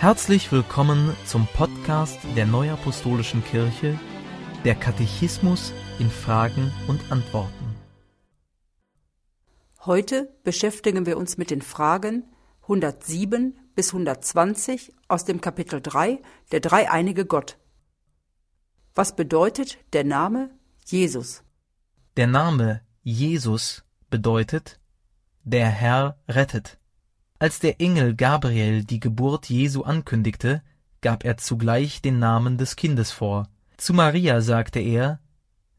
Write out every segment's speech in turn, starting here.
Herzlich willkommen zum Podcast der Neuapostolischen Kirche, der Katechismus in Fragen und Antworten. Heute beschäftigen wir uns mit den Fragen 107 bis 120 aus dem Kapitel 3 der dreieinige Gott. Was bedeutet der Name Jesus? Der Name Jesus bedeutet der Herr rettet. Als der Engel Gabriel die Geburt Jesu ankündigte, gab er zugleich den Namen des Kindes vor. Zu Maria sagte er,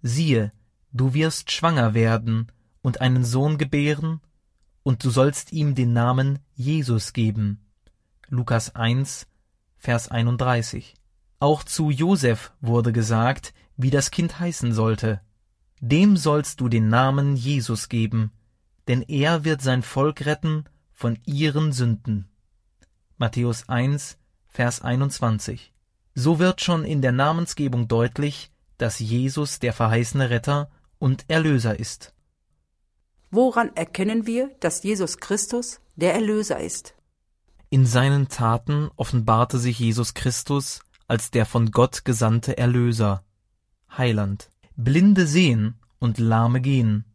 siehe, du wirst schwanger werden und einen Sohn gebären, und du sollst ihm den Namen Jesus geben. Lukas 1, Vers 31. Auch zu Josef wurde gesagt, wie das Kind heißen sollte. Dem sollst du den Namen Jesus geben, denn er wird sein Volk retten von ihren Sünden. Matthäus 1, Vers 21. So wird schon in der Namensgebung deutlich, dass Jesus der verheißene Retter und Erlöser ist. Woran erkennen wir, dass Jesus Christus der Erlöser ist? In seinen Taten offenbarte sich Jesus Christus als der von Gott gesandte Erlöser, Heiland. Blinde sehen und Lahme gehen,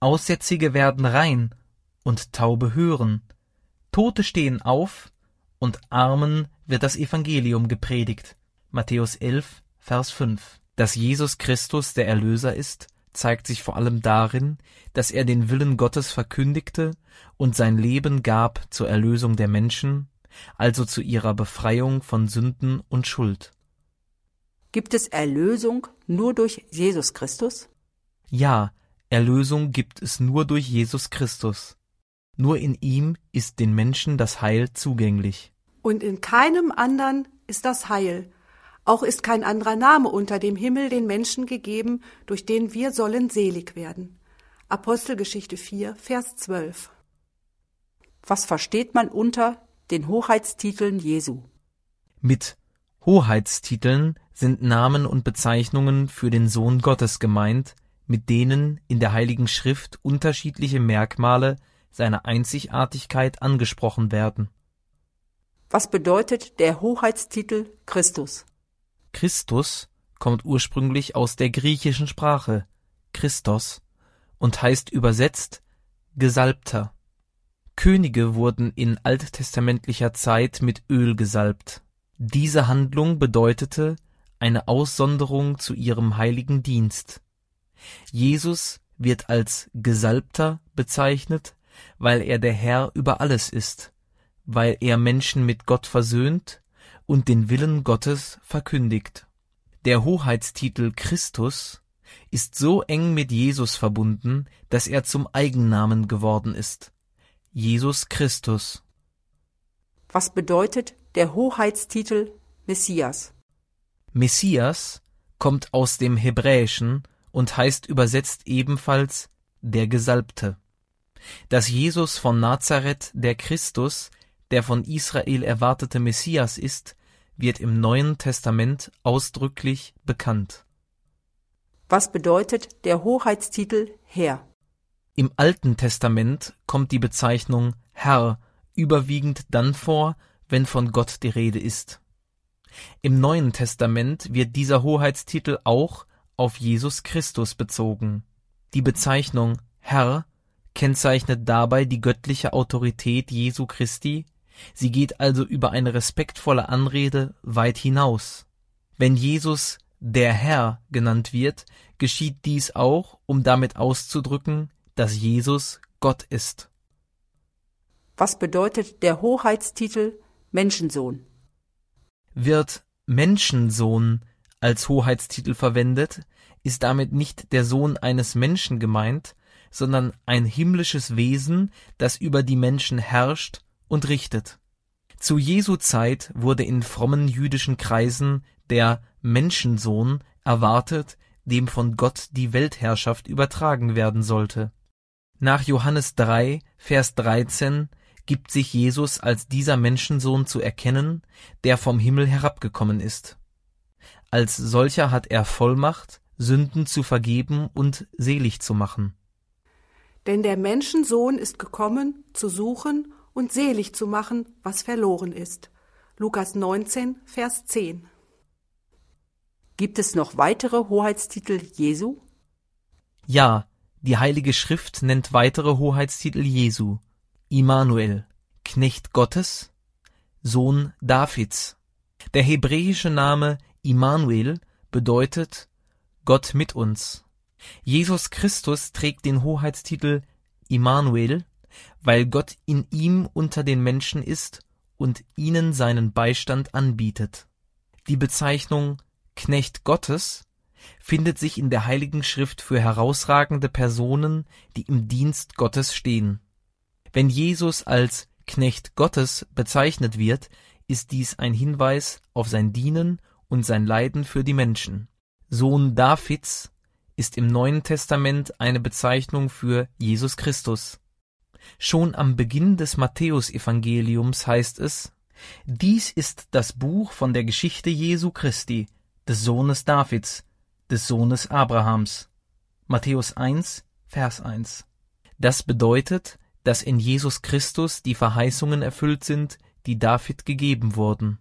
Aussätzige werden rein und Taube hören, Tote stehen auf und Armen wird das Evangelium gepredigt. Matthäus 11, Vers 5. Dass Jesus Christus der Erlöser ist, zeigt sich vor allem darin, dass er den Willen Gottes verkündigte und sein Leben gab zur Erlösung der Menschen, also zu ihrer Befreiung von Sünden und Schuld. Gibt es Erlösung nur durch Jesus Christus? Ja, Erlösung gibt es nur durch Jesus Christus. Nur in ihm ist den Menschen das Heil zugänglich. Und in keinem anderen ist das Heil. Auch ist kein anderer Name unter dem Himmel den Menschen gegeben, durch den wir sollen selig werden. Apostelgeschichte 4, Vers 12. Was versteht man unter den Hoheitstiteln Jesu? Mit Hoheitstiteln sind Namen und Bezeichnungen für den Sohn Gottes gemeint, mit denen in der Heiligen Schrift unterschiedliche Merkmale seiner Einzigartigkeit angesprochen werden. Was bedeutet der Hoheitstitel Christus? Christus kommt ursprünglich aus der griechischen Sprache Christos und heißt übersetzt Gesalbter. Könige wurden in alttestamentlicher Zeit mit Öl gesalbt. Diese Handlung bedeutete eine Aussonderung zu ihrem heiligen Dienst. Jesus wird als Gesalbter bezeichnet, weil er der Herr über alles ist, weil er Menschen mit Gott versöhnt und den Willen Gottes verkündigt. Der Hoheitstitel Christus ist so eng mit Jesus verbunden, dass er zum Eigennamen geworden ist. Jesus Christus. Was bedeutet der Hoheitstitel Messias? Messias kommt aus dem Hebräischen und heißt übersetzt ebenfalls der Gesalbte. Dass Jesus von Nazareth der Christus, der von Israel erwartete Messias ist, wird im Neuen Testament ausdrücklich bekannt. Was bedeutet der Hoheitstitel Herr? Im Alten Testament kommt die Bezeichnung Herr überwiegend dann vor, wenn von Gott die Rede ist. Im Neuen Testament wird dieser Hoheitstitel auch auf Jesus Christus bezogen. Die Bezeichnung Herr kennzeichnet dabei die göttliche Autorität Jesu Christi, sie geht also über eine respektvolle Anrede weit hinaus. Wenn Jesus der Herr genannt wird, geschieht dies auch, um damit auszudrücken, dass Jesus Gott ist. Was bedeutet der Hoheitstitel Menschensohn? Wird Menschensohn als Hoheitstitel verwendet, ist damit nicht der Sohn eines Menschen gemeint, sondern ein himmlisches Wesen, das über die Menschen herrscht und richtet. Zu Jesu Zeit wurde in frommen jüdischen Kreisen der Menschensohn erwartet, dem von Gott die Weltherrschaft übertragen werden sollte. Nach Johannes 3, Vers 13 gibt sich Jesus als dieser Menschensohn zu erkennen, der vom Himmel herabgekommen ist. Als solcher hat er Vollmacht, Sünden zu vergeben und selig zu machen. Denn der Menschensohn ist gekommen, zu suchen und selig zu machen, was verloren ist. Lukas 19, Vers 10. Gibt es noch weitere Hoheitstitel Jesu? Ja, die Heilige Schrift nennt weitere Hoheitstitel Jesu. Immanuel, Knecht Gottes, Sohn Davids. Der hebräische Name Immanuel bedeutet Gott mit uns. Jesus Christus trägt den Hoheitstitel Immanuel, weil Gott in ihm unter den Menschen ist und ihnen seinen Beistand anbietet. Die Bezeichnung Knecht Gottes findet sich in der Heiligen Schrift für herausragende Personen, die im Dienst Gottes stehen. Wenn Jesus als Knecht Gottes bezeichnet wird, ist dies ein Hinweis auf sein Dienen und sein Leiden für die Menschen. Sohn Davids ist im Neuen Testament eine Bezeichnung für Jesus Christus. Schon am Beginn des Matthäusevangeliums heißt es, dies ist das Buch von der Geschichte Jesu Christi, des Sohnes Davids, des Sohnes Abrahams. Matthäus 1, Vers 1. Das bedeutet, dass in Jesus Christus die Verheißungen erfüllt sind, die David gegeben wurden.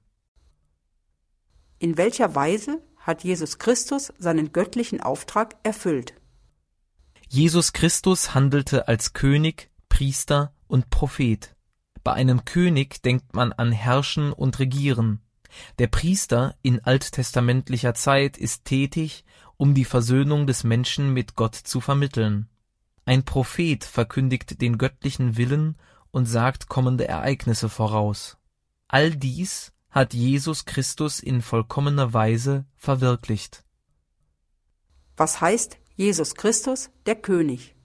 In welcher Weise hat Jesus Christus seinen göttlichen Auftrag erfüllt? Jesus Christus handelte als König, Priester und Prophet. Bei einem König denkt man an Herrschen und Regieren. Der Priester in alttestamentlicher Zeit ist tätig, um die Versöhnung des Menschen mit Gott zu vermitteln. Ein Prophet verkündigt den göttlichen Willen und sagt kommende Ereignisse voraus. All dies hat Jesus Christus in vollkommener Weise verwirklicht. Was heißt Jesus Christus, der König?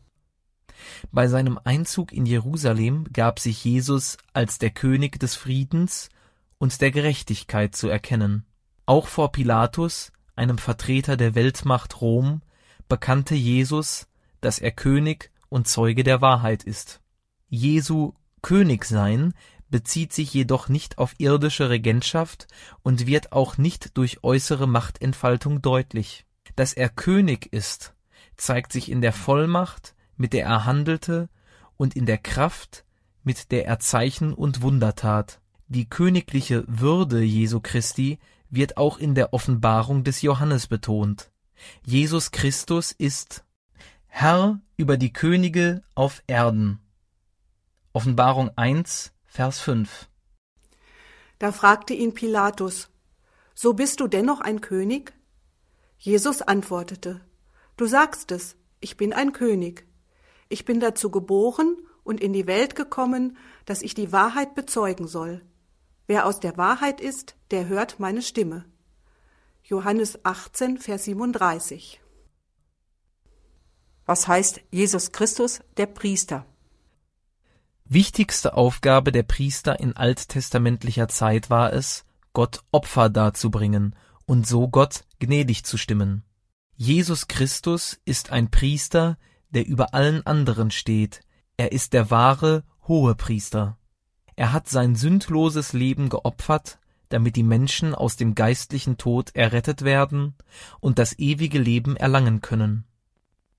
Bei seinem Einzug in Jerusalem gab sich Jesus als der König des Friedens und der Gerechtigkeit zu erkennen. Auch vor Pilatus, einem Vertreter der Weltmacht Rom, bekannte Jesus, dass er König und Zeuge der Wahrheit ist. Jesu Königsein bezieht sich jedoch nicht auf irdische Regentschaft und wird auch nicht durch äußere Machtentfaltung deutlich. Dass er König ist, zeigt sich in der Vollmacht, mit der er handelte, und in der Kraft, mit der er Zeichen und Wunder tat. Die königliche Würde Jesu Christi wird auch in der Offenbarung des Johannes betont. Jesus Christus ist Herr über die Könige auf Erden. Offenbarung 1, Vers 5. Da fragte ihn Pilatus, So bist du dennoch ein König? Jesus antwortete, Du sagst es, ich bin ein König. Ich bin dazu geboren und in die Welt gekommen, dass ich die Wahrheit bezeugen soll. Wer aus der Wahrheit ist, der hört meine Stimme. Johannes 18, Vers 37. Was heißt Jesus Christus, der Priester? Wichtigste Aufgabe der Priester in alttestamentlicher Zeit war es, Gott Opfer darzubringen und so Gott gnädig zu stimmen. Jesus Christus ist ein Priester, der über allen anderen steht. Er ist der wahre Hohepriester. Er hat sein sündloses Leben geopfert, damit die Menschen aus dem geistlichen Tod errettet werden und das ewige Leben erlangen können.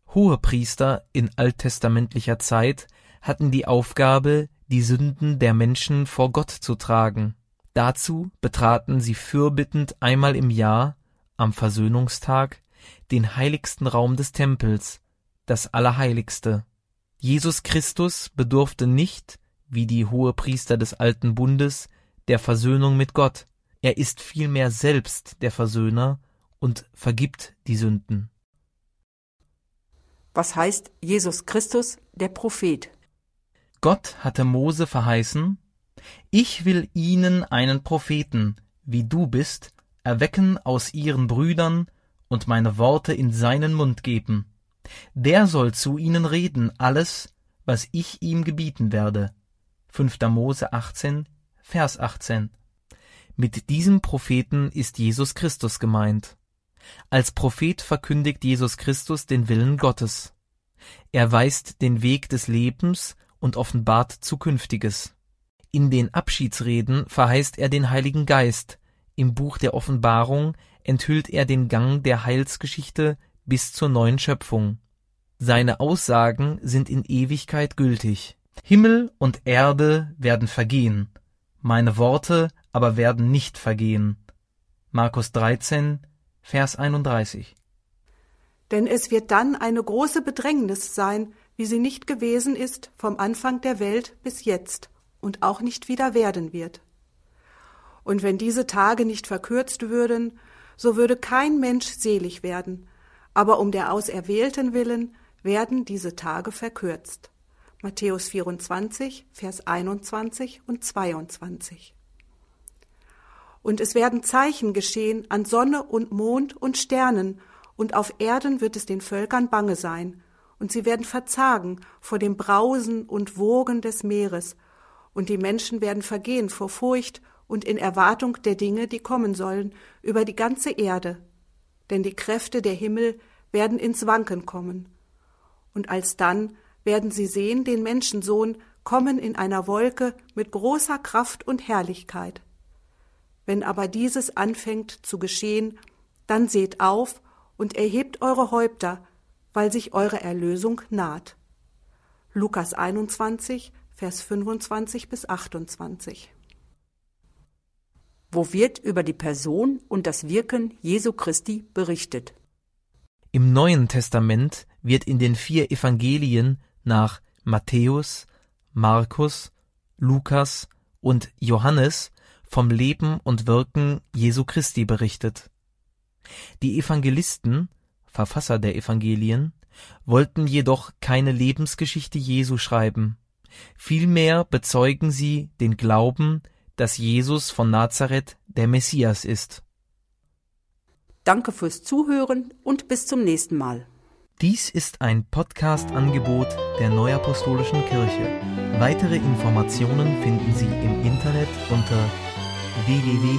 Hohepriester in alttestamentlicher Zeit hatten die Aufgabe, die Sünden der Menschen vor Gott zu tragen. Dazu betraten sie fürbittend einmal im Jahr, am Versöhnungstag, den heiligsten Raum des Tempels, das Allerheiligste. Jesus Christus bedurfte nicht, wie die Hohepriester des alten Bundes, der Versöhnung mit Gott. Er ist vielmehr selbst der Versöhner und vergibt die Sünden. Was heißt Jesus Christus, der Prophet? Gott hatte Mose verheißen, ich will ihnen einen Propheten, wie du bist, erwecken aus ihren Brüdern und meine Worte in seinen Mund geben. Der soll zu ihnen reden alles, was ich ihm gebieten werde. 5. Mose 18, Vers 18. Mit diesem Propheten ist Jesus Christus gemeint. Als Prophet verkündigt Jesus Christus den Willen Gottes. Er weist den Weg des Lebens und offenbart Zukünftiges. In den Abschiedsreden verheißt er den Heiligen Geist, im Buch der Offenbarung enthüllt er den Gang der Heilsgeschichte bis zur neuen Schöpfung. Seine Aussagen sind in Ewigkeit gültig. Himmel und Erde werden vergehen, meine Worte aber werden nicht vergehen. Markus 13, Vers 31. Denn es wird dann eine große Bedrängnis sein, wie sie nicht gewesen ist vom Anfang der Welt bis jetzt und auch nicht wieder werden wird. Und wenn diese Tage nicht verkürzt würden, so würde kein Mensch selig werden, aber um der Auserwählten willen werden diese Tage verkürzt. Matthäus 24, Vers 21 und 22. Und es werden Zeichen geschehen an Sonne und Mond und Sternen, und auf Erden wird es den Völkern bange sein, und sie werden verzagen vor dem Brausen und Wogen des Meeres, und die Menschen werden vergehen vor Furcht und in Erwartung der Dinge, die kommen sollen, über die ganze Erde. Denn die Kräfte der Himmel werden ins Wanken kommen. Und alsdann werden sie sehen den Menschensohn kommen in einer Wolke mit großer Kraft und Herrlichkeit. Wenn aber dieses anfängt zu geschehen, dann seht auf und erhebt eure Häupter, weil sich eure Erlösung naht. Lukas 21, Vers 25 bis 28. Wo wird über die Person und das Wirken Jesu Christi berichtet? Im Neuen Testament wird in den vier Evangelien nach Matthäus, Markus, Lukas und Johannes vom Leben und Wirken Jesu Christi berichtet. Die Evangelisten, Verfasser der Evangelien, wollten jedoch keine Lebensgeschichte Jesu schreiben. Vielmehr bezeugen sie den Glauben, dass Jesus von Nazareth der Messias ist. Danke fürs Zuhören und bis zum nächsten Mal. Dies ist ein Podcast-Angebot der Neuapostolischen Kirche. Weitere Informationen finden Sie im Internet unter www.nak.org.